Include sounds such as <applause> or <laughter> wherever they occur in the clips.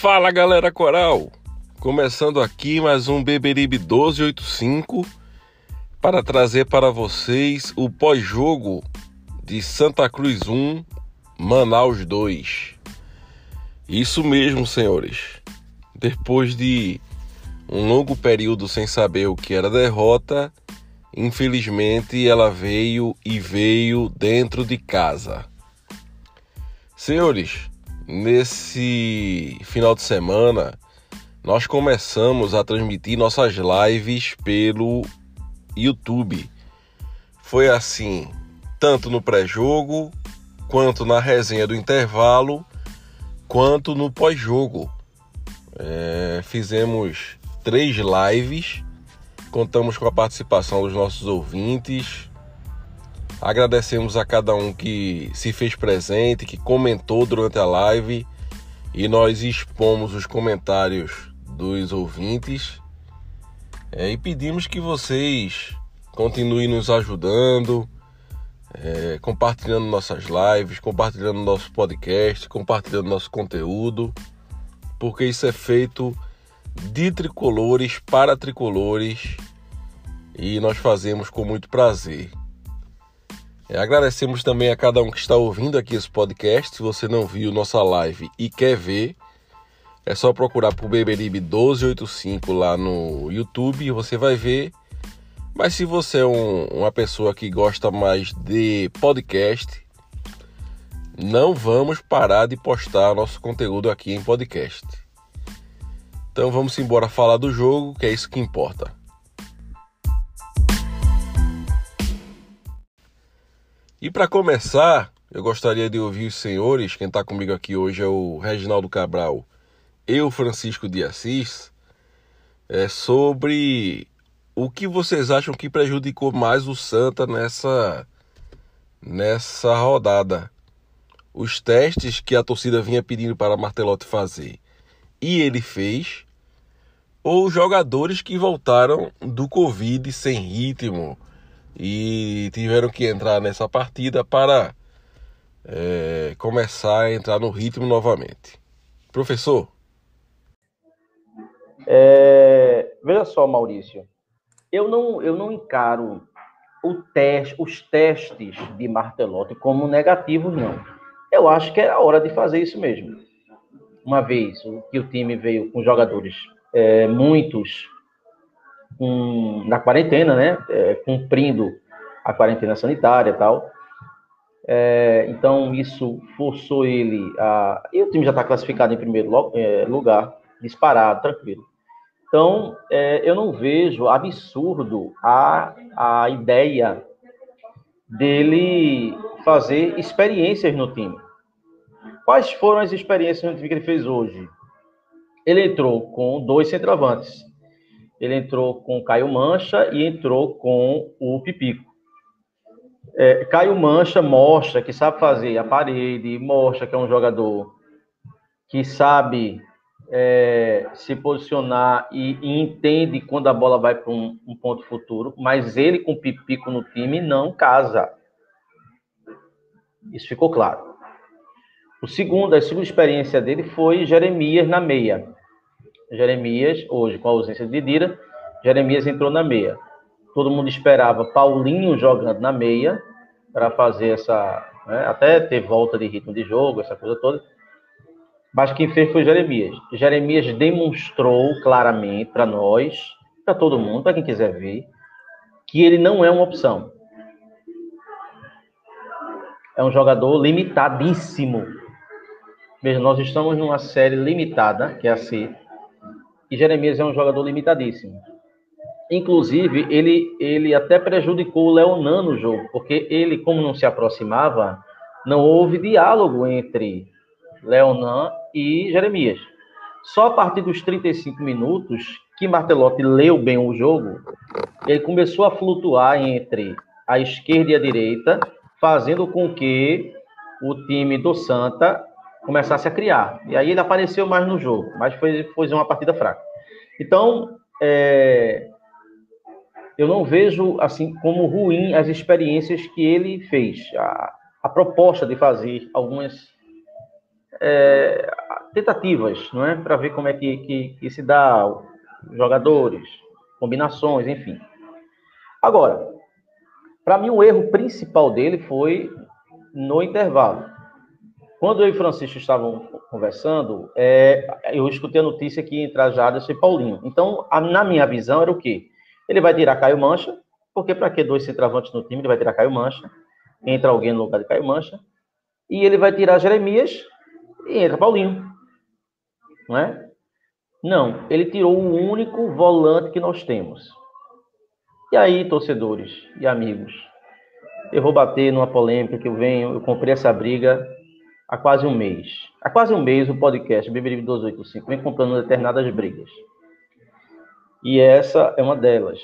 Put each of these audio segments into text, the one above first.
Fala galera coral! Começando aqui mais um Beberibe 1285 para trazer para vocês o pós-jogo de Santa Cruz 1, Manaus 2. Isso mesmo, senhores. Depois de um longo período sem saber o que era derrota, infelizmente ela veio e veio dentro de casa. Senhores, Nesse final de semana, nós começamos a transmitir nossas lives pelo YouTube. Foi assim, tanto no pré-jogo, quanto na resenha do intervalo, quanto no pós-jogo. É, fizemos três lives, contamos com a participação dos nossos ouvintes Agradecemos a cada um que se fez presente, que comentou durante a live. E nós expomos os comentários dos ouvintes. É, e pedimos que vocês continuem nos ajudando, é, compartilhando nossas lives, compartilhando nosso podcast, compartilhando nosso conteúdo, porque isso é feito de tricolores para tricolores. E nós fazemos com muito prazer. É, agradecemos também a cada um que está ouvindo aqui esse podcast. Se você não viu nossa live e quer ver, é só procurar por Beberibe 1285 lá no YouTube e você vai ver. Mas se você é um, uma pessoa que gosta mais de podcast, não vamos parar de postar nosso conteúdo aqui em podcast. Então vamos embora falar do jogo, que é isso que importa. E para começar, eu gostaria de ouvir os senhores, quem está comigo aqui hoje é o Reginaldo Cabral. E o Francisco de Assis, é, sobre o que vocês acham que prejudicou mais o Santa nessa, nessa rodada. Os testes que a torcida vinha pedindo para Martelotti fazer. E ele fez, ou jogadores que voltaram do Covid sem ritmo e tiveram que entrar nessa partida para é, começar a entrar no ritmo novamente. Professor? É, veja só, Maurício, eu não, eu não encaro teste, os testes de Martelotti como negativos, não. Eu acho que era hora de fazer isso mesmo. Uma vez que o time veio com jogadores, é, muitos com, na quarentena, né? É, cumprindo a quarentena sanitária e tal. É, então, isso forçou ele a. E o time já está classificado em primeiro é, lugar, disparado, tranquilo. Então, é, eu não vejo absurdo a, a ideia dele fazer experiências no time. Quais foram as experiências no time que ele fez hoje? Ele entrou com dois centroavantes, ele entrou com o Caio Mancha e entrou com o Pipico. É, Caio Mancha mostra que sabe fazer a parede, mostra que é um jogador que sabe é, se posicionar e, e, entende quando a bola vai para um, um, ponto futuro, mas ele com Pipico no time não casa. Isso ficou claro. O segundo, a segunda experiência dele foi Jeremias na meia. Jeremias, hoje com a ausência de Dira, Jeremias entrou na meia. Todo mundo esperava Paulinho jogando na meia para fazer essa, né, até ter volta de ritmo de jogo, essa coisa toda. Mas quem fez foi Jeremias. Jeremias demonstrou claramente para nós, para todo mundo, para quem quiser ver, que ele não é uma opção. É um jogador limitadíssimo. Veja, nós estamos numa série limitada, que é a C, e Jeremias é um jogador limitadíssimo. Inclusive, ele, ele até prejudicou o Leonan no jogo, porque ele, como não se aproximava, não houve diálogo entre Leonan e Jeremias. Só a partir dos 35 minutos que Martelotti leu bem o jogo, ele começou a flutuar entre a esquerda e a direita, fazendo com que o time do Santa começasse a criar. E aí ele apareceu mais no jogo, mas foi, foi uma partida fraca. Então, é, eu não vejo assim como ruim as experiências que ele fez. A, a proposta de fazer algumas é, tentativas, não é, para ver como é que, que, que se dá jogadores, combinações, enfim. Agora, para mim o erro principal dele foi no intervalo. Quando eu e Francisco estavam conversando, é, eu escutei a notícia que entra Jaderson e Paulinho. Então, a, na minha visão, era o quê? Ele vai tirar Caio Mancha, porque para que dois centravantes no time? Ele vai tirar Caio Mancha, entra alguém no lugar de Caio Mancha, e ele vai tirar Jeremias e entra Paulinho. Não é? Não, ele tirou o único volante que nós temos. E aí, torcedores e amigos, eu vou bater numa polêmica que eu venho, eu comprei essa briga há quase um mês. Há quase um mês o podcast Beberibe 285 vem comprando determinadas brigas. E essa é uma delas.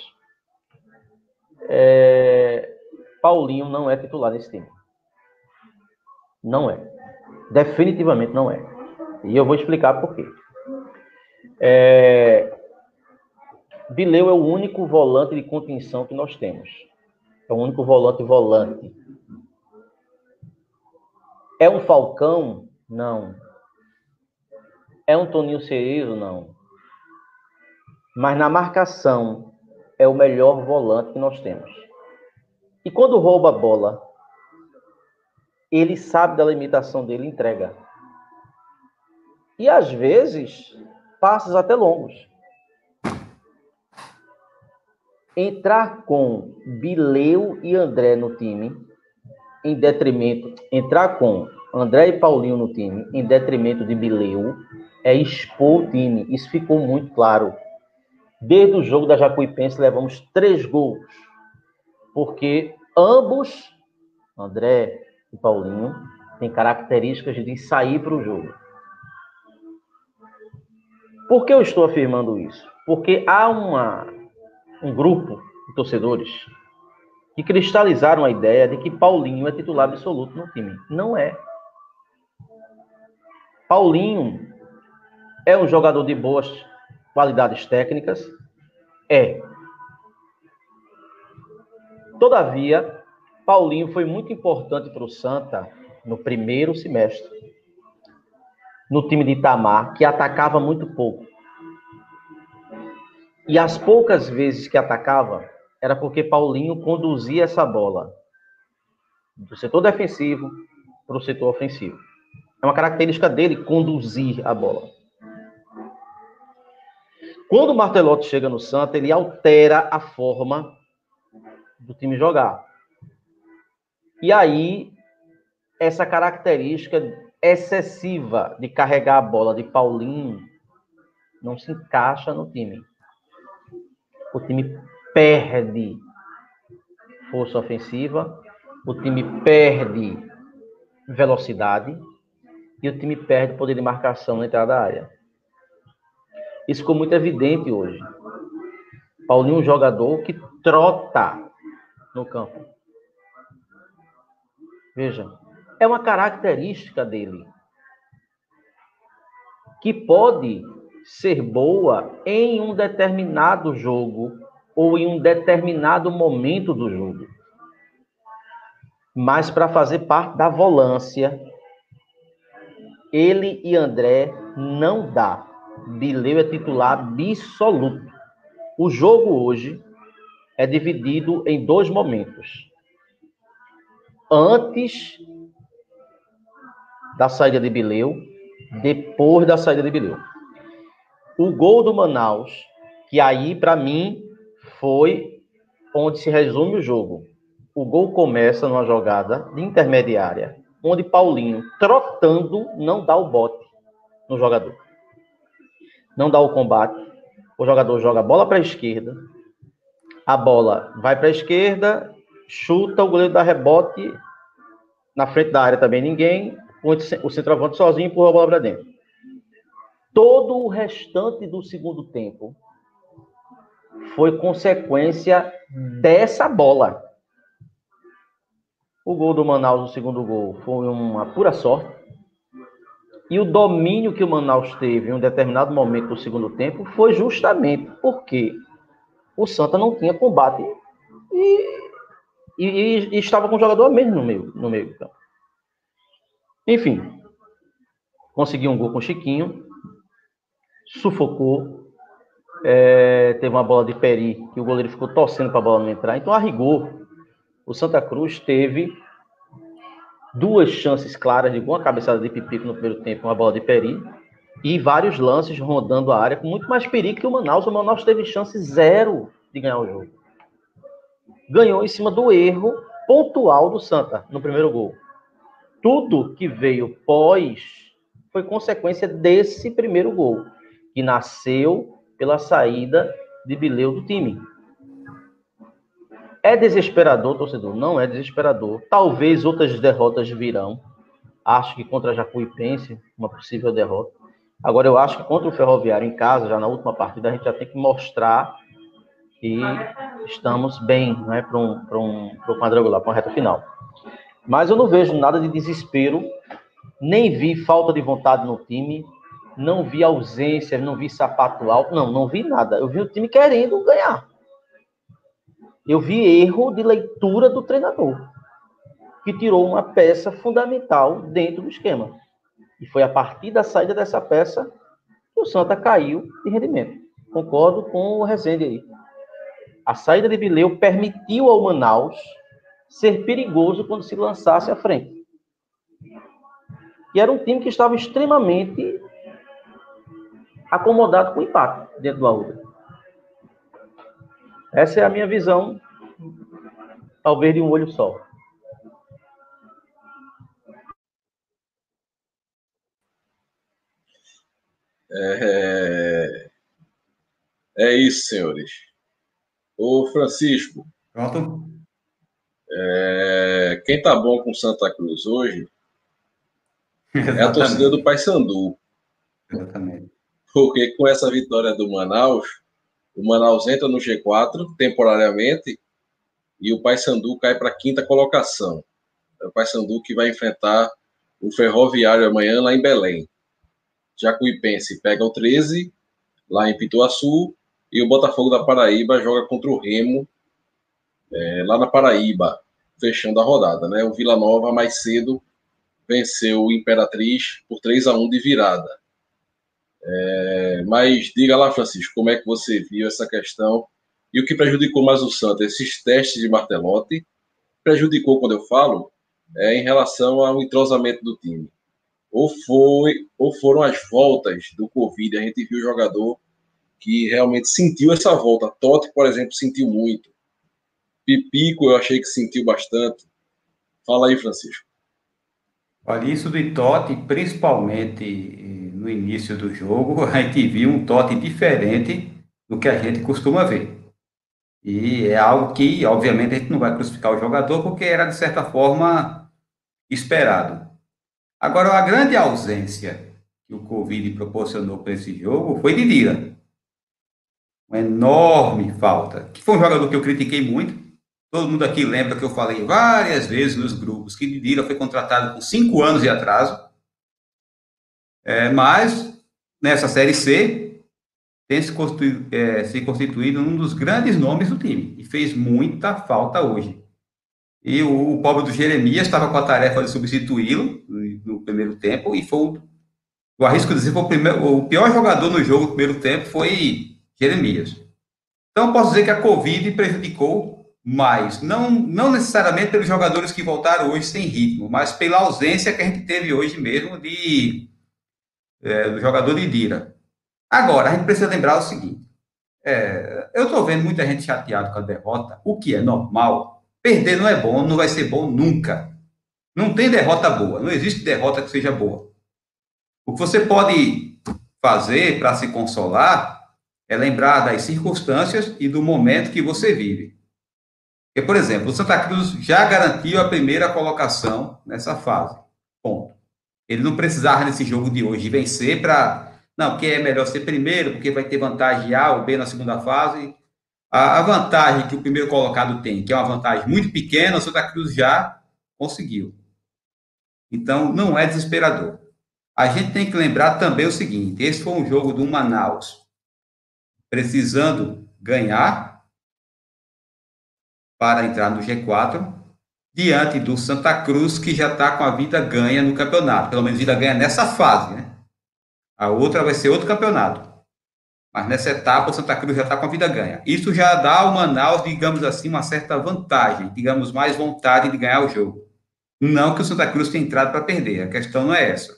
É... Paulinho não é titular nesse time. Não é. Definitivamente não é. E eu vou explicar por quê. É... Bileu é o único volante de contenção que nós temos. É o único volante volante. É um Falcão? Não. É um Toninho Cerezo? Não. Mas na marcação é o melhor volante que nós temos. E quando rouba a bola, ele sabe da limitação dele entrega. E às vezes passos até longos. Entrar com Bileu e André no time, em detrimento, entrar com André e Paulinho no time, em detrimento de Bileu, é expor o time. Isso ficou muito claro. Desde o jogo da Jacuipense, levamos três gols. Porque ambos, André e Paulinho, têm características de sair para o jogo. Por que eu estou afirmando isso? Porque há uma, um grupo de torcedores que cristalizaram a ideia de que Paulinho é titular absoluto no time. Não é. Paulinho é um jogador de boas qualidades técnicas? É. Todavia, Paulinho foi muito importante para o Santa no primeiro semestre no time de Itamar, que atacava muito pouco. E as poucas vezes que atacava, era porque Paulinho conduzia essa bola do setor defensivo para o setor ofensivo. É uma característica dele conduzir a bola. Quando o Martelotti chega no Santa, ele altera a forma do time jogar. E aí, essa característica excessiva de carregar a bola de Paulinho não se encaixa no time. O time perde força ofensiva, o time perde velocidade e o time perde poder de marcação na entrada da área. Isso ficou muito evidente hoje. Paulinho é um jogador que trota no campo. Veja, é uma característica dele que pode ser boa em um determinado jogo ou em um determinado momento do jogo. Mas para fazer parte da volância, ele e André não dá. Bileu é titular absoluto. O jogo hoje é dividido em dois momentos. Antes da saída de Bileu, depois da saída de Bileu. O gol do Manaus, que aí para mim foi onde se resume o jogo. O gol começa numa jogada de intermediária, onde Paulinho, trotando, não dá o bote no jogador. Não dá o combate. O jogador joga a bola para a esquerda. A bola vai para a esquerda, chuta, o goleiro dá rebote, na frente da área também ninguém, o centroavante sozinho empurra a bola para dentro. Todo o restante do segundo tempo foi consequência dessa bola. O gol do Manaus, o segundo gol, foi uma pura sorte. E o domínio que o Manaus teve em um determinado momento do segundo tempo foi justamente porque o Santa não tinha combate e, e, e estava com o jogador mesmo no meio, no meio então. Enfim, conseguiu um gol com o Chiquinho, sufocou, é, teve uma bola de peri que o goleiro ficou torcendo para a bola não entrar. Então, a rigor, o Santa Cruz teve duas chances claras de uma cabeçada de Pipico no primeiro tempo, uma bola de peri, e vários lances rondando a área com muito mais perigo que o Manaus. O Manaus teve chance zero de ganhar o jogo. Ganhou em cima do erro pontual do Santa no primeiro gol tudo que veio pós foi consequência desse primeiro gol, que nasceu pela saída de Bileu do time. É desesperador, torcedor? Não é desesperador. Talvez outras derrotas virão. Acho que contra a Jacuipense, uma possível derrota. Agora, eu acho que contra o Ferroviário em casa, já na última partida, a gente já tem que mostrar que estamos bem né, para um, um, um quadrangular, para uma reta final. Mas eu não vejo nada de desespero, nem vi falta de vontade no time, não vi ausência, não vi sapato alto, não, não vi nada. Eu vi o time querendo ganhar. Eu vi erro de leitura do treinador, que tirou uma peça fundamental dentro do esquema. E foi a partir da saída dessa peça que o Santa caiu de rendimento. Concordo com o Rezende aí. A saída de Vileu permitiu ao Manaus ser perigoso quando se lançasse à frente. E era um time que estava extremamente acomodado com o empate dentro do Arruda. Essa é a minha visão, talvez de um olho só. É, é isso, senhores. Ô, Francisco. Pronto. É, quem tá bom com Santa Cruz hoje <laughs> é a torcida do Paysandu. Exatamente. Porque com essa vitória do Manaus, o Manaus entra no G4 temporariamente e o Paysandu cai para a quinta colocação. É o Paysandu que vai enfrentar o Ferroviário amanhã lá em Belém. Jacuipense pega o 13 lá em Pituaçu e o Botafogo da Paraíba joga contra o Remo é, lá na Paraíba, fechando a rodada. Né? O Vila Nova, mais cedo, venceu o Imperatriz por 3 a 1 de virada. É, mas diga lá, Francisco, como é que você viu essa questão e o que prejudicou mais o Santa? Esses testes de Martelotti prejudicou, quando eu falo, é em relação ao entrosamento do time. Ou, foi, ou foram as voltas do Covid, a gente viu o jogador que realmente sentiu essa volta. Totti, por exemplo, sentiu muito. Pipico eu achei que sentiu bastante. Fala aí, Francisco. Olha, isso do Totti, principalmente no início do jogo, <laughs> a gente viu um Totti diferente do que a gente costuma ver. E é algo que, obviamente, a gente não vai crucificar o jogador, porque era, de certa forma, esperado. Agora, a grande ausência que o Covid proporcionou para esse jogo foi de. Uma enorme falta. Que foi um jogador que eu critiquei muito, Todo mundo aqui lembra que eu falei várias vezes nos grupos que Didira foi contratado com cinco anos de atraso, é, mas nessa Série C tem se constituído, é, se constituído um dos grandes nomes do time e fez muita falta hoje. E o, o pobre do Jeremias estava com a tarefa de substituí-lo no, primeiro tempo e foi, eu arrisco dizer, foi o, primeiro, o pior jogador no jogo no primeiro tempo foi Jeremias. Então, posso dizer que a Covid prejudicou mas não, não necessariamente pelos jogadores que voltaram hoje sem ritmo, mas pela ausência que a gente teve hoje mesmo de é, do jogador de Dira. Agora, a gente precisa lembrar o seguinte: é, eu estou vendo muita gente chateada com a derrota, o que é normal. Perder não é bom, não vai ser bom nunca. Não tem derrota boa, não existe derrota que seja boa. O que você pode fazer para se consolar É lembrar das circunstâncias e do momento que você vive. Porque, por exemplo, o Santa Cruz já garantiu a primeira colocação nessa fase. Ponto. Ele não precisava nesse jogo de hoje vencer para. Não, porque é melhor ser primeiro, porque vai ter vantagem A ou B na segunda fase. A, vantagem que o primeiro colocado tem, que é uma vantagem muito pequena, o Santa Cruz já conseguiu. Então, não é desesperador. A gente tem que lembrar também o seguinte: esse foi um jogo do Manaus precisando ganhar para entrar no G4, diante do Santa Cruz, que já está com a vida ganha no campeonato. Pelo menos vida ganha nessa fase, né? A outra vai ser outro campeonato. Mas nessa etapa, o Santa Cruz já está com a vida ganha. Isso já dá ao Manaus, digamos assim, uma certa vantagem, digamos, mais vontade de ganhar o jogo. Não que o Santa Cruz tenha entrado para perder, a questão não é essa.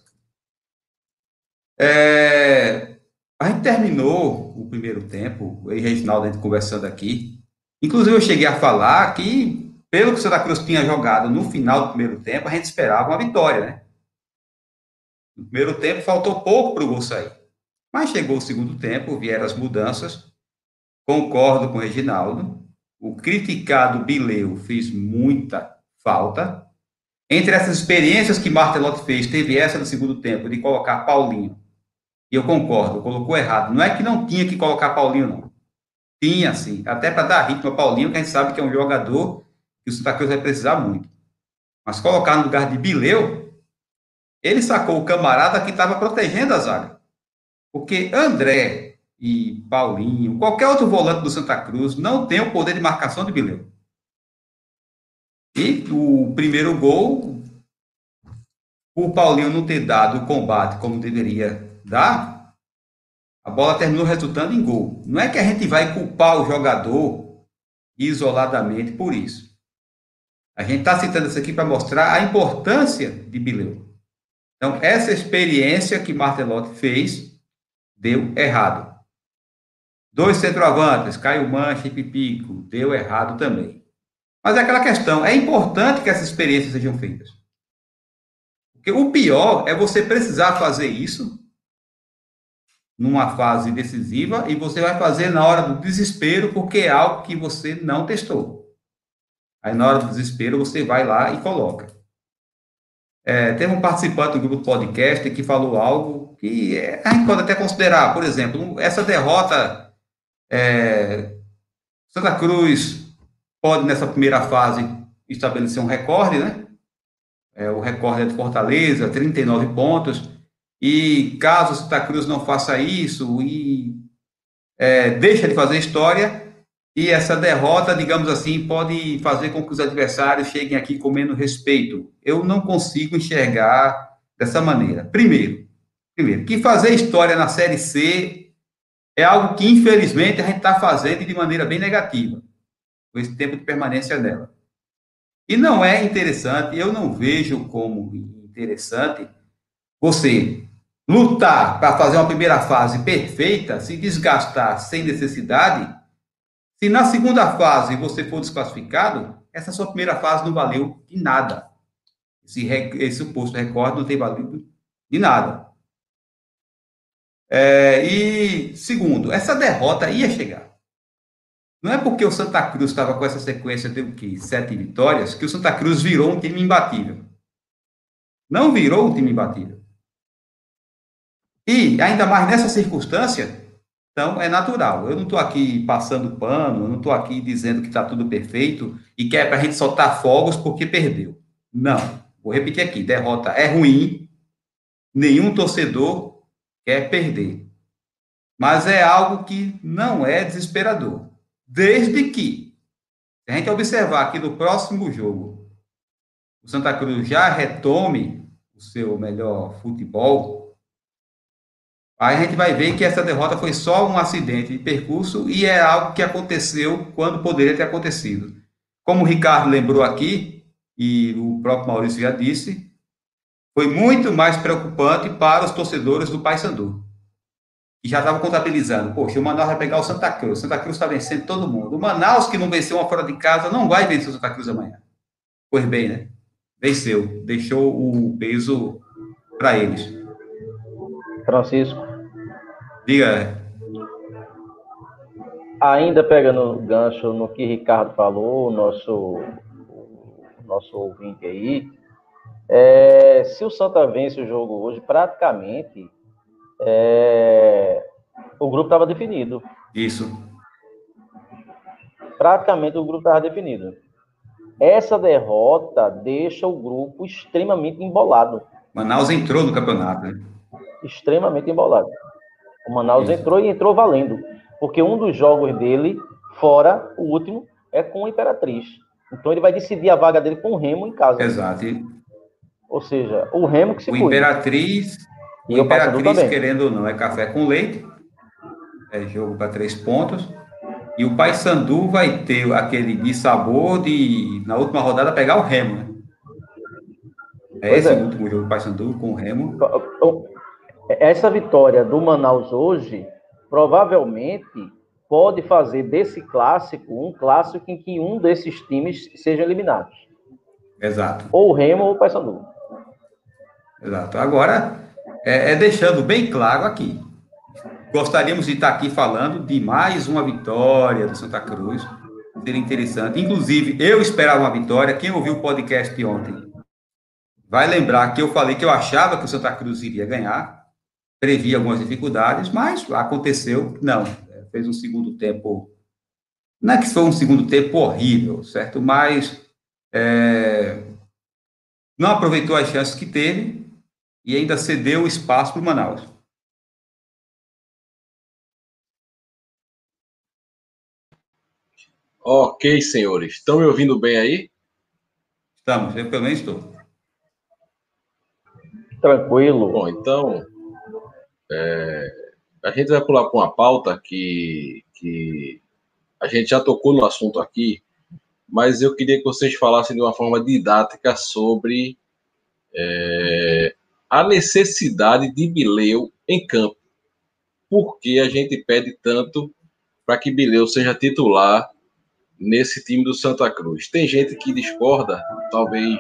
É, a gente terminou o primeiro tempo, eu e Reginaldo, a gente conversando aqui. Inclusive, eu cheguei a falar que, pelo que o Santa Cruz tinha jogado no final do primeiro tempo, a gente esperava uma vitória, né? No primeiro tempo, faltou pouco para o gol sair. Mas chegou o segundo tempo, vieram as mudanças. Concordo com o Reginaldo. O criticado Bileu fez muita falta. Entre essas experiências que Martelotti fez, teve essa no segundo tempo, de colocar Paulinho e eu concordo, colocou errado. Não é que não tinha que colocar Paulinho, não. Tinha, sim. Até para dar ritmo a Paulinho, que a gente sabe que é um jogador que o Santa Cruz vai precisar muito. Mas colocar no lugar de Bileu, ele sacou o camarada que estava protegendo a zaga. Porque André e Paulinho, qualquer outro volante do Santa Cruz, não tem o poder de marcação de Bileu. E o primeiro gol, o Paulinho não ter dado o combate como deveria dá, a bola terminou resultando em gol. Não é que a gente vai culpar o jogador isoladamente por isso. A gente está citando isso aqui para mostrar a importância de Bileu. Então, essa experiência que Martelotti fez deu errado. Dois centroavantes, Caio Mancha e Pipico, deu errado também. Mas é aquela questão, é importante que essas experiências sejam feitas. Porque o pior é você precisar fazer isso numa fase decisiva e você vai fazer na hora do desespero, porque é algo que você não testou. Aí, na hora do desespero, você vai lá e coloca. É, teve um participante do grupo podcast que falou algo que é, a gente pode até considerar, por exemplo, essa derrota. É, Santa Cruz pode, nessa primeira fase, estabelecer um recorde, né? É, o recorde é de Fortaleza, 39 pontos. E caso Santa Cruz não faça isso e é, deixa de fazer história, e essa derrota, digamos assim, pode fazer com que os adversários cheguem aqui com menos respeito. Eu não consigo enxergar dessa maneira. Primeiro, primeiro, que fazer história na Série C é algo que, infelizmente, a gente está fazendo de maneira bem negativa, com esse tempo de permanência dela. E não é interessante, eu não vejo como interessante você lutar para fazer uma primeira fase perfeita, se desgastar sem necessidade, se na segunda fase você for desclassificado, essa sua primeira fase não valeu de nada. Esse, esse suposto recorde não tem valido de nada. É, e segundo, essa derrota ia chegar. Não é porque o Santa Cruz estava com essa sequência de sete vitórias que o Santa Cruz virou um time imbatível. Não virou um time imbatível. E ainda mais nessa circunstância, então é natural. Eu não estou aqui passando pano, eu não estou aqui dizendo que está tudo perfeito e que é para a gente soltar fogos porque perdeu. Não. Vou repetir aqui: derrota é ruim, nenhum torcedor quer perder. Mas é algo que não é desesperador. Desde que, a gente observar aqui no próximo jogo, o Santa Cruz já retome o seu melhor futebol, Aí a gente vai ver que essa derrota foi só um acidente de percurso e é algo que aconteceu quando poderia ter acontecido. Como o Ricardo lembrou aqui, e o próprio Maurício já disse, foi muito mais preocupante para os torcedores do Paysandu, que já estavam contabilizando. Poxa, o Manaus vai pegar o Santa Cruz, o Santa Cruz está vencendo todo mundo. O Manaus, que não venceu uma fora de casa, não vai vencer o Santa Cruz amanhã. Pois bem, né? Venceu, deixou o peso para eles. Francisco. Diga. ainda pegando gancho no que Ricardo falou, o nosso, o nosso ouvinte aí, é, se o Santa vence o jogo hoje, praticamente é, o grupo estava definido. Isso. Praticamente o grupo estava definido. Essa derrota deixa o grupo extremamente embolado. Manaus entrou no campeonato, né? Extremamente embolado. O Manaus Isso. entrou e entrou valendo. Porque um dos jogos dele, fora o último, é com o Imperatriz. Então ele vai decidir a vaga dele com o Remo em casa. Exato. Ou seja, o Remo que se O Imperatriz, e o Imperatriz, querendo ou não, é café com leite. É jogo para três pontos. E o Paysandu vai ter aquele de sabor de, na última rodada, pegar o Remo. Né? É pois esse é. o último jogo do Paysandu com o Remo. Essa vitória do Manaus hoje, provavelmente, pode fazer desse clássico um clássico em que um desses times seja eliminado. Exato. Ou o Remo ou o Paysandu. Exato. Agora, é, é deixando bem claro aqui. Gostaríamos de estar aqui falando de mais uma vitória do Santa Cruz. Seria interessante. Inclusive, eu esperava uma vitória. Quem ouviu o podcast de ontem vai lembrar que eu falei que eu achava que o Santa Cruz iria ganhar. Previ algumas dificuldades, mas aconteceu. Não. Fez um segundo tempo. Não é que foi um segundo tempo horrível, certo? Mas é, não aproveitou as chances que teve e ainda cedeu espaço para o Manaus. Ok, senhores. Estão me ouvindo bem aí? Estamos, eu pelo menos estou. Tranquilo. Bom, então, é, a gente vai pular para uma pauta que, que a gente já tocou no assunto aqui, mas eu queria que vocês falassem de uma forma didática sobre é, a necessidade de Bileu em campo. Por que a gente pede tanto para que Bileu seja titular nesse time do Santa Cruz? Tem gente que discorda, talvez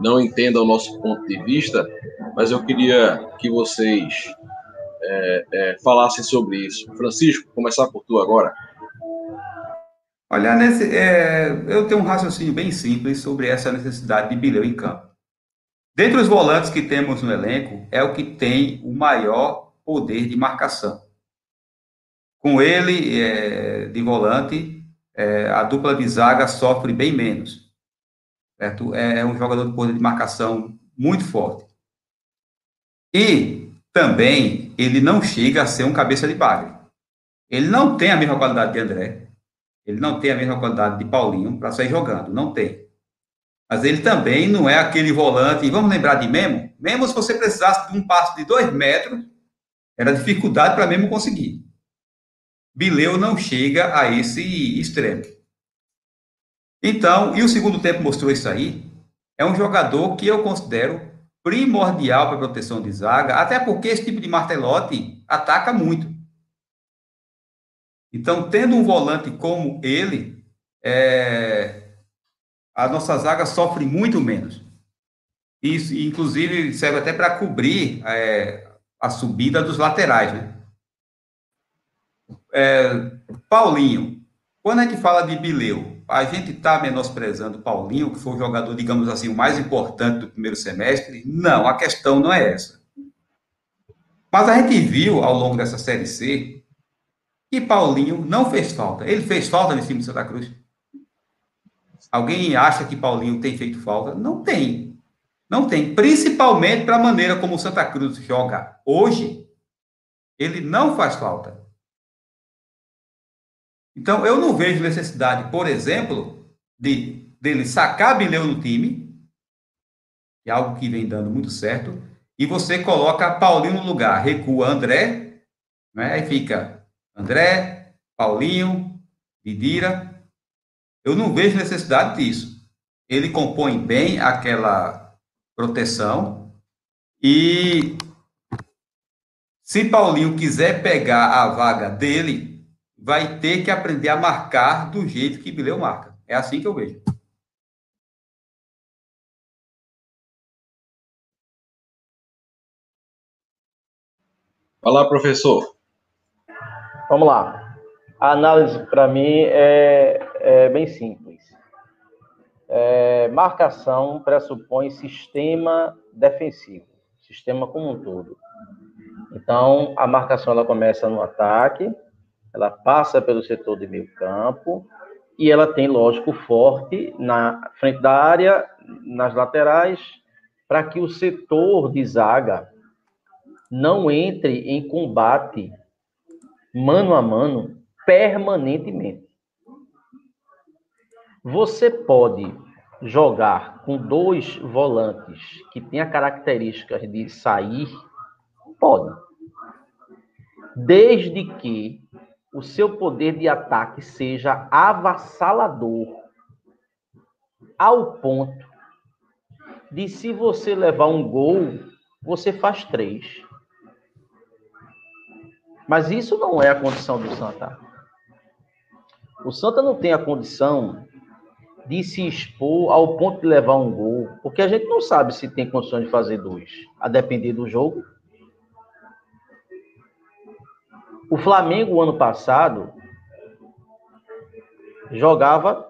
não entenda o nosso ponto de vista, mas eu queria que vocês é, é, falassem sobre isso. Francisco, começar por tu agora. Olha, nesse, é, eu tenho um raciocínio bem simples sobre essa necessidade de Bileu em campo. Dentre os volantes que temos no elenco, é o que tem o maior poder de marcação. Com ele é, de volante, é, a dupla de zaga sofre bem menos. Certo? É, é um jogador de poder de marcação muito forte. E também ele não chega a ser um cabeça de bagre. Ele não tem a mesma qualidade de André, ele não tem a mesma qualidade de Paulinho para sair jogando, não tem. Mas ele também não é aquele volante. E vamos lembrar de Memo? Memo, se você precisasse de um passo de dois metros, era dificuldade para Memo conseguir. Bileu não chega a esse extremo. Então, e o segundo tempo mostrou isso aí. É um jogador que eu considero primordial para proteção de zaga, até porque esse tipo de martelote ataca muito. Então, tendo um volante como ele, é, a nossa zaga sofre muito menos. Isso, inclusive, serve até para cobrir é, a subida dos laterais, né? É, Paulinho, quando a gente fala de Bileu, a gente está menosprezando Paulinho, que foi o jogador, digamos assim, o mais importante do primeiro semestre? Não, a questão não é essa. Mas a gente viu ao longo dessa Série C que Paulinho não fez falta. Ele fez falta nesse time de Santa Cruz. Alguém acha que Paulinho tem feito falta? Não tem. Não tem. Principalmente para a maneira como o Santa Cruz joga hoje, ele não faz falta. Então, eu não vejo necessidade, por exemplo, de dele sacar Bileu no time, que é algo que vem dando muito certo, e você coloca Paulinho no lugar, recua André, né? aí fica André, Paulinho, Didira, eu não vejo necessidade disso. Ele compõe bem aquela proteção e se Paulinho quiser pegar a vaga dele, vai ter que aprender a marcar do jeito que Bileu marca. É assim que eu vejo. Olá, professor. Vamos lá. A análise, para mim, é, é, bem simples. É, marcação pressupõe sistema defensivo, sistema como um todo. Então, a marcação ela começa no ataque, ela passa pelo setor de meio campo, e ela tem, lógico, forte na frente da área, nas laterais, para que o setor de zaga não entre em combate mano a mano permanentemente. Você pode jogar com dois volantes que têm a característica de sair? Pode. Desde que o seu poder de ataque seja avassalador ao ponto de se você levar um gol, você faz três. Mas isso não é a condição do Santa. O Santa não tem a condição de se expor ao ponto de levar um gol, porque a gente não sabe se tem condições de fazer dois, a depender do jogo. O Flamengo, ano passado, jogava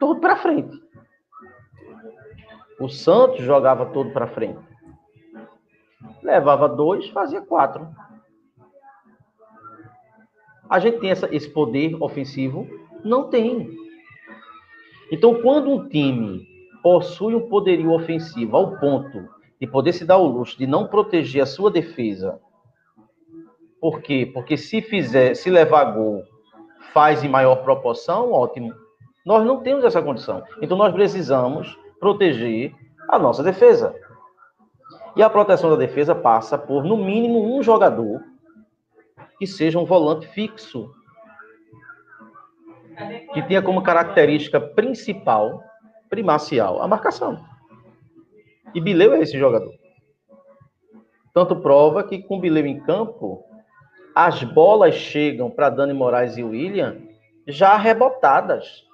tudo para frente. O Santos jogava tudo para frente. Levava dois, fazia quatro. A gente tem essa, esse poder ofensivo? Não tem. Então, quando um time possui um poderio ofensivo ao ponto de poder se dar o luxo de não proteger a sua defesa, por quê? Porque se fizer, se levar gol, faz em maior proporção, ótimo. Nós não temos essa condição. Então, nós precisamos proteger a nossa defesa. E a proteção da defesa passa por, no mínimo, um jogador que seja um volante fixo, que tenha como característica principal, primacial, a marcação. E Bileu é esse jogador. Tanto prova que com Bileu em campo, as bolas chegam para Dani Moraes e William já rebotadas.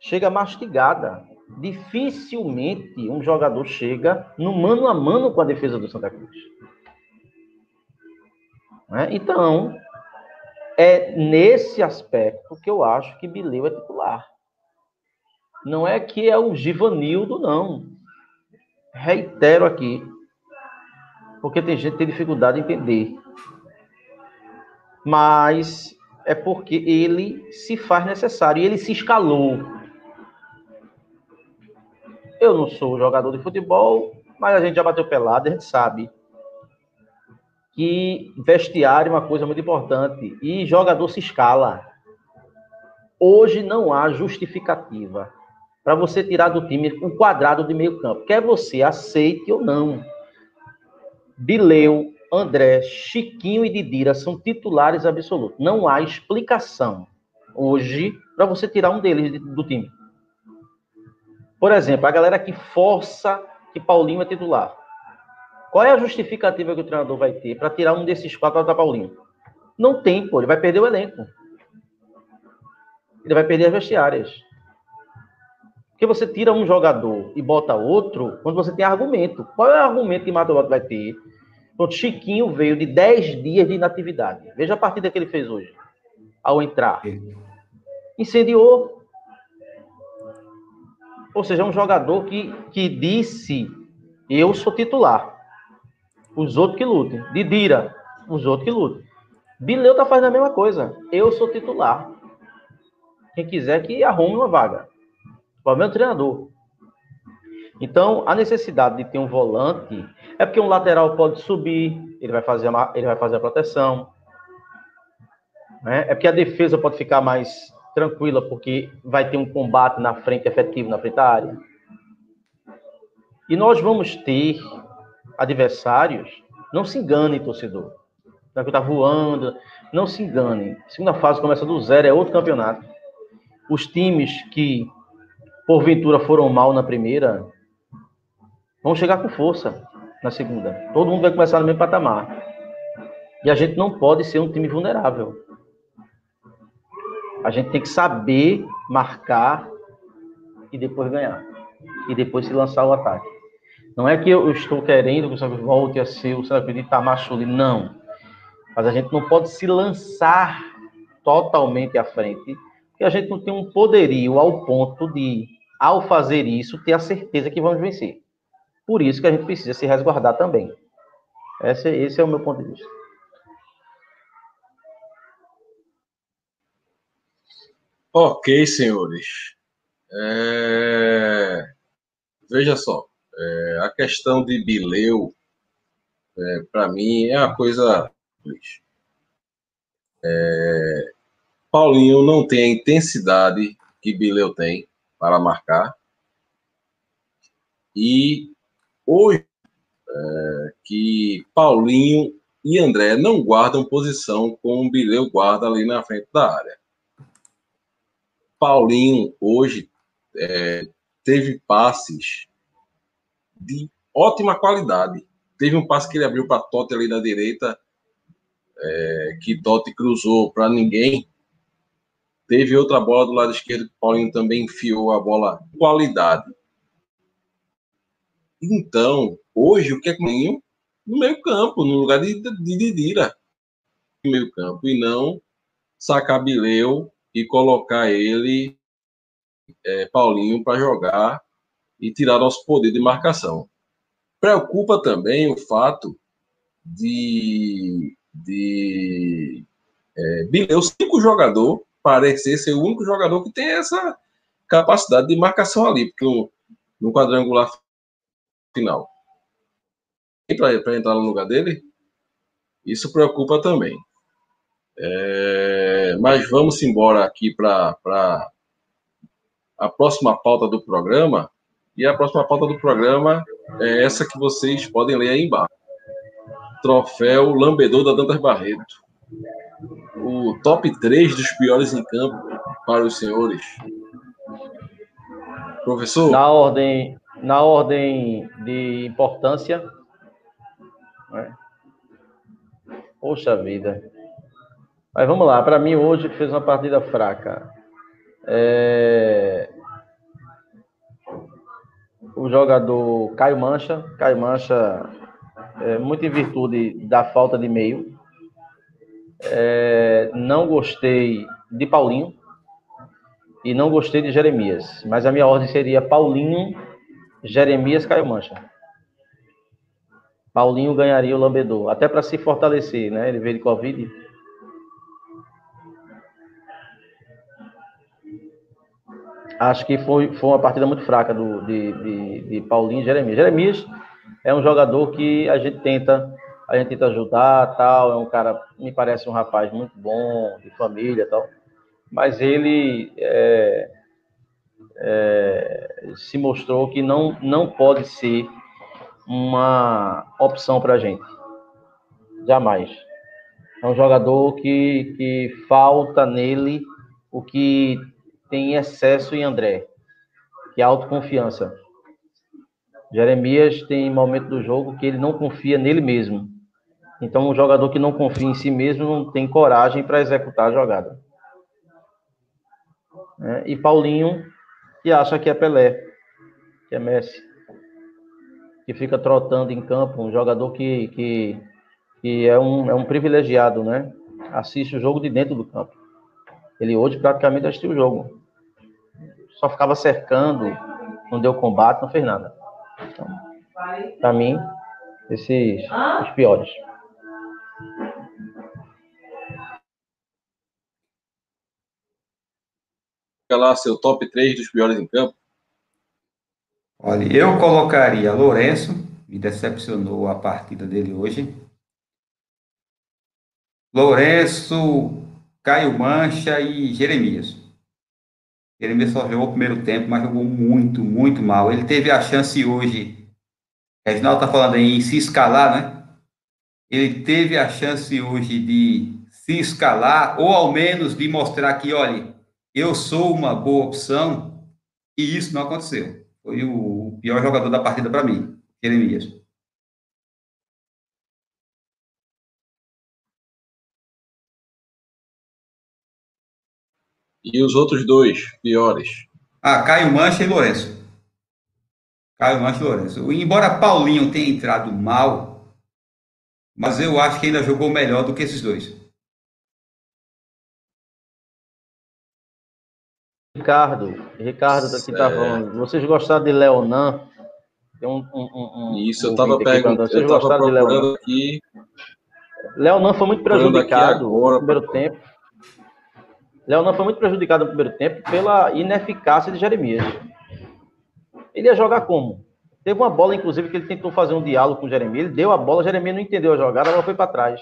Chega mastigada. Dificilmente um jogador chega no mano a mano com a defesa do Santa Cruz. Né? Então, é nesse aspecto que eu acho que Bileu é titular. Não é que é o Givanildo, não. Reitero aqui, porque tem gente que tem dificuldade de entender. Mas é porque ele se faz necessário e ele se escalou. Eu não sou jogador de futebol, mas a gente já bateu pelada, a gente sabe que vestiário é uma coisa muito importante e jogador se escala. Hoje não há justificativa para você tirar do time um quadrado de meio campo, quer você aceite ou não. Bileu, André, Chiquinho e Didira são titulares absolutos. Não há explicação hoje para você tirar um deles do time. Por exemplo, a galera que força que Paulinho é titular. Qual é a justificativa que o treinador vai ter para tirar um desses quatro para Paulinho? Não tem, pô. Ele vai perder o elenco. Ele vai perder as vestiárias. Porque você tira um jogador e bota outro quando você tem argumento. Qual é o argumento que o Mato vai ter? Pronto, Chiquinho veio de 10 dias de inatividade. Veja a partida que ele fez hoje. Ao entrar. Incendiou. Ou seja, é um jogador que, que disse: Eu sou titular. Os outros que lutem. Didira, os outros que lutem. Bileu tá fazendo a mesma coisa. Eu sou titular. Quem quiser que arrume uma vaga. Problema é o treinador. Então, a necessidade de ter um volante é porque um lateral pode subir, ele vai fazer a, ele vai fazer a proteção. Né? É porque a defesa pode ficar mais tranquila, porque vai ter um combate na frente efetivo, na frente da área. E nós vamos ter adversários, não se engane, torcedor. Não é que tá voando, não se engane. Segunda fase começa do zero, é outro campeonato. Os times que, porventura, foram mal na primeira, vão chegar com força na segunda. Todo mundo vai começar no mesmo patamar. E a gente não pode ser um time vulnerável. A gente tem que saber marcar e depois ganhar. E depois se lançar o ataque. Não é que eu estou querendo que o Cruz volte a ser o Cruz de Itamachuli, não. Mas a gente não pode se lançar totalmente à frente, que a gente não tem um poderio ao ponto de, ao fazer isso, ter a certeza que vamos vencer. Por isso que a gente precisa se resguardar também. Esse, esse é o meu ponto de vista. Ok, senhores. É... Veja só, é... a questão de Bileu, é, para mim, é uma coisa. É... Paulinho não tem a intensidade que Bileu tem para marcar. E hoje, é, que Paulinho e André não guardam posição como Bileu guarda ali na frente da área. Paulinho hoje é, teve passes de ótima qualidade. Teve um passe que ele abriu para Totti ali na direita, é, que Totti cruzou para ninguém. Teve outra bola do lado esquerdo que Paulinho também enfiou a bola qualidade. Então, hoje o que é Paulinho no meio campo, no lugar de, de Didira no meio campo, e não sacar Bileu e colocar ele, é, Paulinho, para jogar e tirar nosso poder de marcação. Preocupa também o fato de, de é, Bileu, cinco jogador, parecer ser o único jogador que tem essa capacidade de marcação ali, no, no quadrangular final. Para entrar no lugar dele, isso preocupa também. É, mas vamos embora aqui para a próxima pauta do programa. E a próxima pauta do programa é essa que vocês podem ler aí embaixo. Troféu Lambedor da Dantas Barreto. O top 3 dos piores em campo para os senhores. Professor? Na ordem, na ordem de importância. Né? Poxa vida. Mas vamos lá, para mim hoje fez uma partida fraca. É... O jogador Caio Mancha, Caio Mancha, é, muito em virtude da falta de meio. É... Não gostei de Paulinho e não gostei de Jeremias, mas a minha ordem seria Paulinho, Jeremias, Caio Mancha. Paulinho ganharia o lambedor, até para se fortalecer, né? Ele veio de Covid acho que foi, foi uma partida muito fraca do, de, de, de Paulinho e Jeremias. Jeremias é um jogador que a gente tenta a gente tenta ajudar, tal, é um cara, me parece um rapaz muito bom, de família, tal, mas ele é, é, se mostrou que não, não pode ser uma opção para a gente, jamais. É um jogador que, que falta nele o que tem excesso em André, que é autoconfiança. Jeremias tem momento do jogo que ele não confia nele mesmo. Então, um jogador que não confia em si mesmo não tem coragem para executar a jogada. É, e Paulinho, que acha que é Pelé, que é Messi, que fica trotando em campo, um jogador que, que, que é, um, é um privilegiado, né? Assiste o jogo de dentro do campo. Ele hoje praticamente assistiu o jogo só ficava cercando, não deu combate, não fez nada. Então, para mim, esses os piores. Lá seu top 3 dos piores em campo. Olha, eu colocaria Lourenço, me decepcionou a partida dele hoje. Lourenço, Caio Mancha e Jeremias. Jeremias só jogou o primeiro tempo, mas jogou muito, muito mal. Ele teve a chance hoje. Reginaldo está falando aí em se escalar, né? Ele teve a chance hoje de se escalar, ou ao menos de mostrar que, olha, eu sou uma boa opção, e isso não aconteceu. Foi o pior jogador da partida para mim, Jeremias. E os outros dois piores? Ah, Caio Mancha e Lourenço. Caio Mancha e Lourenço. Embora Paulinho tenha entrado mal, mas eu acho que ainda jogou melhor do que esses dois. Ricardo, Ricardo daqui tá falando. Vocês gostaram de Leonan? Tem um, um, um Isso, um eu tava perguntando. Vocês gostaram de Leonan? Aqui, Leonan foi muito prejudicado agora, no primeiro tempo. Leonan foi muito prejudicado no primeiro tempo pela ineficácia de Jeremias. Ele ia jogar como? Teve uma bola, inclusive, que ele tentou fazer um diálogo com o Jeremias. Ele deu a bola, Jeremias não entendeu a jogada, ela foi para trás.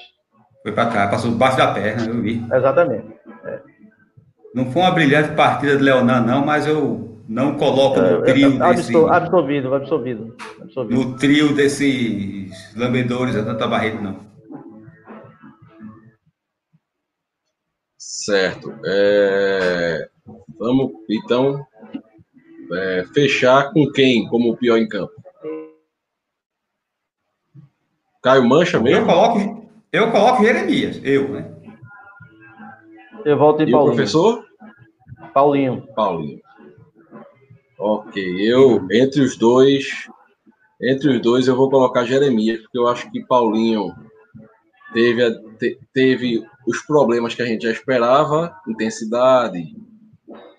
Foi para trás, passou debaixo da perna, eu vi. Exatamente. É. Não foi uma brilhante partida de Leonan, não, mas eu não coloco no é, trio é, desse... Absorvido, absorvido, absorvido. No trio desses lambedores, a tanta barreira, não. Certo. É... Vamos, então, é, fechar com quem como o pior em campo? Caio Mancha mesmo? Eu coloco, eu coloco Jeremias, eu, né? Eu volto em e Paulinho. o professor? Paulinho. Paulinho. Ok, eu, entre os dois, entre os dois eu vou colocar Jeremias, porque eu acho que Paulinho teve, a, te, teve os problemas que a gente já esperava, intensidade,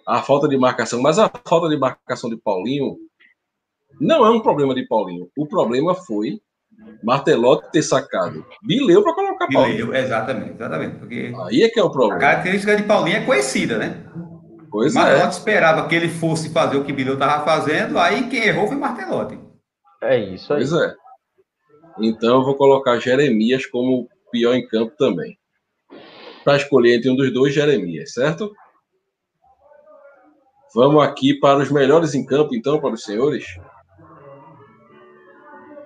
a falta de marcação, mas a falta de marcação de Paulinho não é um problema de Paulinho. O problema foi Martelotti ter sacado Bileu para colocar Paulinho. Bileu, exatamente, exatamente. Porque Aí é que é o problema. A característica de Paulinho é conhecida, né? Pois Martelotti é. esperava que ele fosse fazer o que Bileu estava fazendo, aí quem errou foi Martelotti. É isso aí. Pois é. Então eu vou colocar Jeremias como pior em campo também. Para escolher entre um dos dois, Jeremias, certo? Vamos aqui para os melhores em campo, então, para os senhores.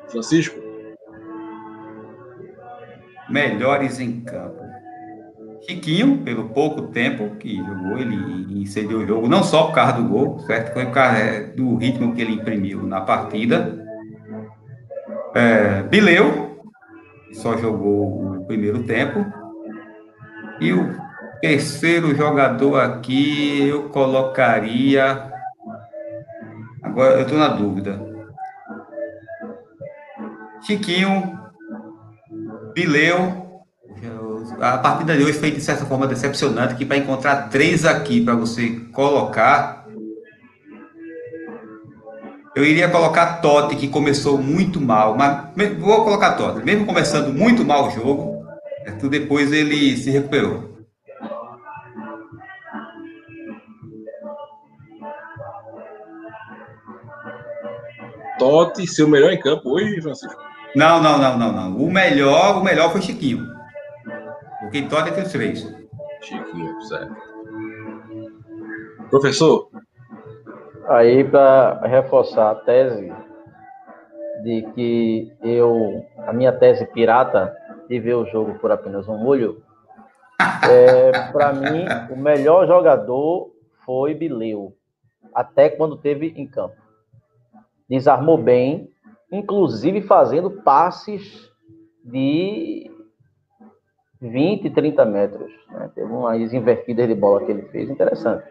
Francisco? Melhores em campo. Chiquinho, pelo pouco tempo que jogou, ele incendeu o jogo, não só por causa do gol, certo? Foi por causa é, do ritmo que ele imprimiu na partida. É, Bileu, só jogou o primeiro tempo. E o Terceiro jogador aqui, eu colocaria. Agora eu estou na dúvida. Chiquinho, Bileu. A partida de hoje foi de certa forma decepcionante, que para encontrar três aqui para você colocar, eu iria colocar Totti, que começou muito mal, mas vou colocar Totti, mesmo começando muito mal o jogo, depois ele se recuperou. Totti ser o melhor em campo hoje, Francisco? Não, não, não, não, não. O melhor, o melhor foi Chiquinho. Porque Totti tem os três. Chiquinho, certo. Professor? Aí, para reforçar a tese de que eu, a minha tese pirata de ver o jogo por apenas um olho, <laughs> é, para mim, o melhor jogador foi Bileu, até quando teve em campo desarmou bem, inclusive fazendo passes de 20, 30 metros. Né? Teve umas invertidas de bola que ele fez, interessante.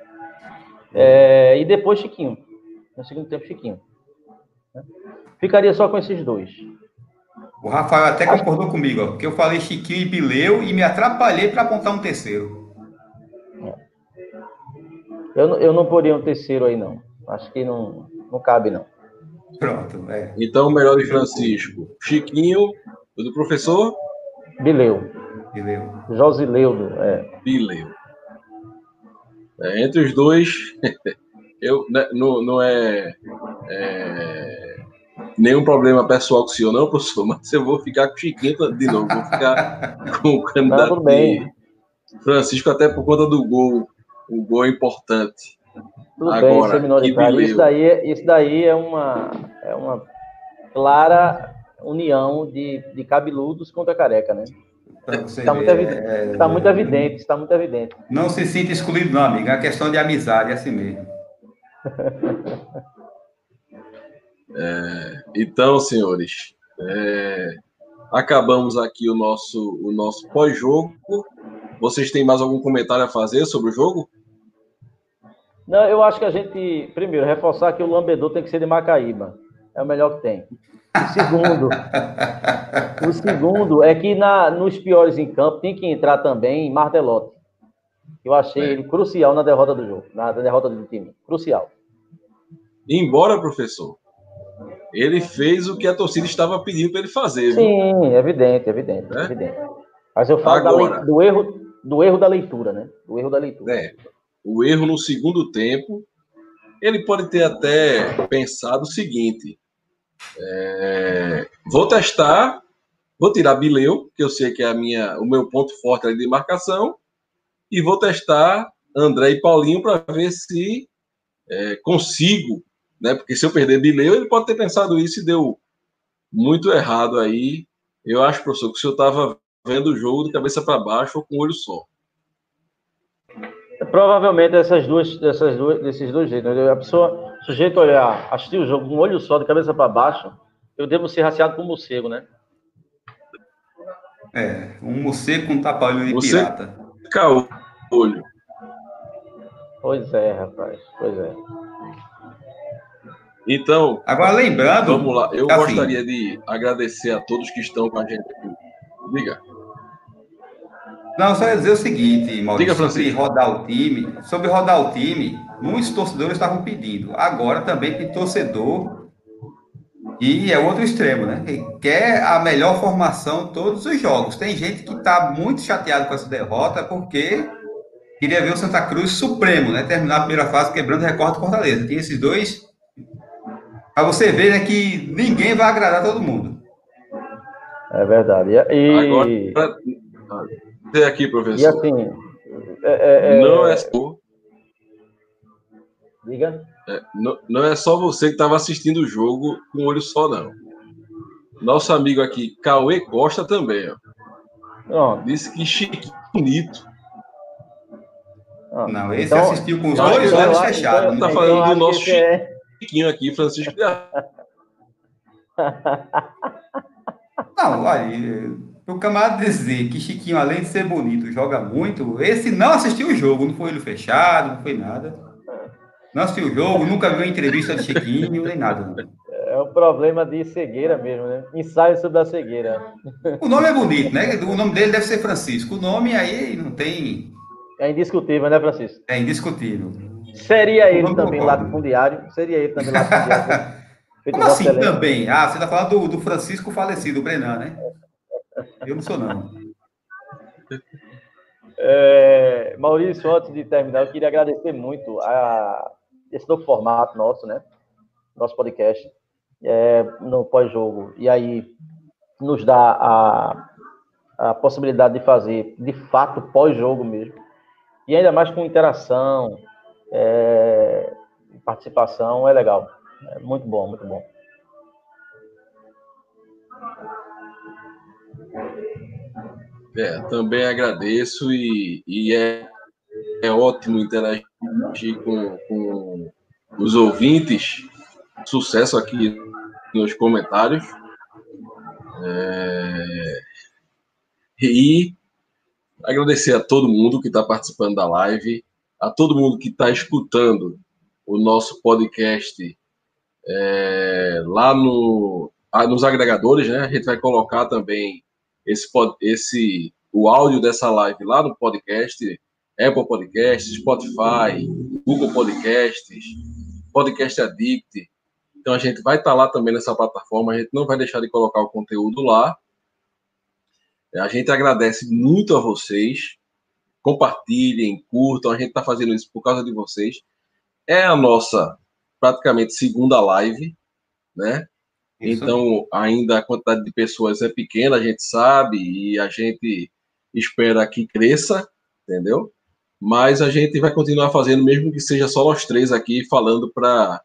É, e depois Chiquinho. No segundo tempo, Chiquinho. Ficaria só com esses dois. O Rafael até concordou comigo, ó, porque eu falei Chiquinho e Bileu e me atrapalhei para apontar um terceiro. É. Eu, eu não poria um terceiro aí, não. Acho que não, não cabe, não. Pronto, é. Então, o melhor de Francisco. Chiquinho, o do professor? Bileu. Bileu. Josileudo, é. Bileu. É, entre os dois, <laughs> eu né, não, não é, é, nenhum problema pessoal com o senhor, não, professor, <laughs> mas eu vou ficar com o Chiquinho de novo. Vou ficar <laughs> com o candidato bem. Francisco, até por conta do gol. O gol é importante. Tudo Agora, bem, minoritário. Isso daí, é, isso daí é uma, é uma clara união de, de cabeludos contra careca, né? Está muito, evidente, é... tá muito evidente, está muito evidente. Não se sinta excluído, não, amigo. É uma questão de amizade, é assim mesmo. <laughs> é, então, senhores, é, acabamos aqui o nosso, o nosso pós-jogo. Vocês têm mais algum comentário a fazer sobre o jogo? Não, eu acho que a gente, primeiro, reforçar que o lambedor tem que ser de Macaíba. É o melhor que tem. O segundo, o segundo é que na, nos piores em campo tem que entrar também Martelotti. Eu achei é. ele crucial na derrota do jogo, na derrota do time. Crucial. Embora, professor, ele fez o que a torcida estava pedindo para ele fazer. Sim, viu? evidente, evidente, é? evidente. Mas eu falo Agora, do, erro, do erro da leitura, né? Do erro da leitura. É, o erro no segundo tempo, ele pode ter até pensado o seguinte: é, vou testar, vou tirar Bileu, que eu sei que é a minha, o meu ponto forte ali de marcação, e vou testar André e Paulinho para ver se é, consigo, né? Porque se eu perder Bileu, ele pode ter pensado isso e deu muito errado aí. Eu acho, professor, que o senhor estava vendo o jogo de cabeça para baixo ou com o olho só. Provavelmente essas duas, essas duas, desses dois jeitos. Né? A pessoa, o sujeito olhar, assistir o jogo com o olho só, de cabeça para baixo, eu devo ser raciado com morcego, né? É, um morcego com tapa-olho de Você pirata. Caô, olho. Pois é, rapaz, pois é. Então. Agora lembrando. Vamos lá. Eu assim, gostaria de agradecer a todos que estão com a gente aqui. Diga. Não, só ia dizer o seguinte, Maurício, Diga, sobre rodar o time. Sobre rodar o time, muitos torcedores estavam pedindo. Agora também tem torcedor e é outro extremo, né? Que quer a melhor formação todos os jogos. Tem gente que está muito chateado com essa derrota porque queria ver o Santa Cruz supremo, né? Terminar a primeira fase quebrando o recorde do Fortaleza. Tem esses dois. Para você ver né, que ninguém vai agradar todo mundo. É verdade. E... Agora, dizer aqui, professor. E assim. É, é, é, não é só. Diga. É, não, não, é só você que estava assistindo o jogo com o olho só, não. Nosso amigo aqui, Cauê Costa, também. Ó. Disse que chique bonito. Não, esse então, assistiu com os olhos, olhos fechados. Está falando do nosso é... chiquinho aqui, Francisco. não, olha, o camarada dizer que Chiquinho, além de ser bonito, joga muito, esse não assistiu o jogo, não foi olho fechado, não foi nada. Não assistiu o jogo, nunca viu a entrevista de Chiquinho, nem nada. É um problema de cegueira mesmo, né? Ensaio sobre a cegueira. O nome é bonito, né? O nome dele deve ser Francisco. O nome aí não tem. É indiscutível, né, Francisco? É indiscutível. Seria ele também latifundiário? Seria ele também latifundiário? <laughs> Como assim também? Ah, você está falando do, do Francisco falecido, o Brenan, né? Eu não sou, não. É, Maurício, antes de terminar, eu queria agradecer muito a esse novo formato nosso, né? Nosso podcast é, no pós-jogo. E aí nos dá a, a possibilidade de fazer, de fato, pós-jogo mesmo. E ainda mais com interação, é, participação, é legal. É muito bom, muito bom. É, também agradeço e, e é, é ótimo interagir com, com os ouvintes. Sucesso aqui nos comentários. É, e agradecer a todo mundo que está participando da live, a todo mundo que está escutando o nosso podcast é, lá no, nos agregadores, né? A gente vai colocar também esse, esse o áudio dessa live lá no podcast, Apple Podcasts, Spotify, Google Podcasts, Podcast Addict. Então a gente vai estar tá lá também nessa plataforma, a gente não vai deixar de colocar o conteúdo lá. A gente agradece muito a vocês. Compartilhem, curtam, a gente está fazendo isso por causa de vocês. É a nossa praticamente segunda live, né? Isso. Então, ainda a quantidade de pessoas é pequena, a gente sabe, e a gente espera que cresça, entendeu? Mas a gente vai continuar fazendo, mesmo que seja só nós três aqui falando para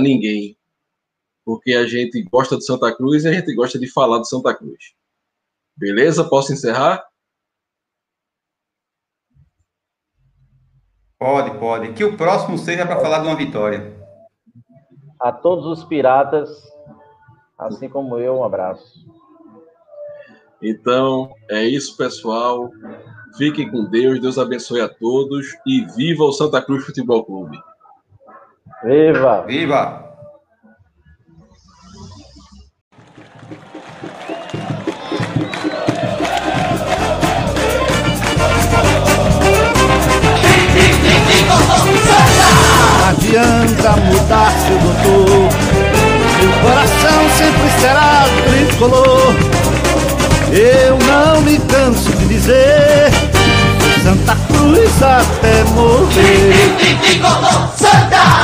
ninguém. Porque a gente gosta de Santa Cruz e a gente gosta de falar de Santa Cruz. Beleza? Posso encerrar? Pode, pode. Que o próximo seja para falar de uma vitória. A todos os piratas Assim como eu, um abraço. Então, é isso, pessoal. Fiquem com Deus, Deus abençoe a todos e viva o Santa Cruz Futebol Clube. Viva! Viva! Adianta mudar seu doutor coração sempre será tricolor. Eu não me canso de dizer Santa Cruz até morrer. Tricolor Santa!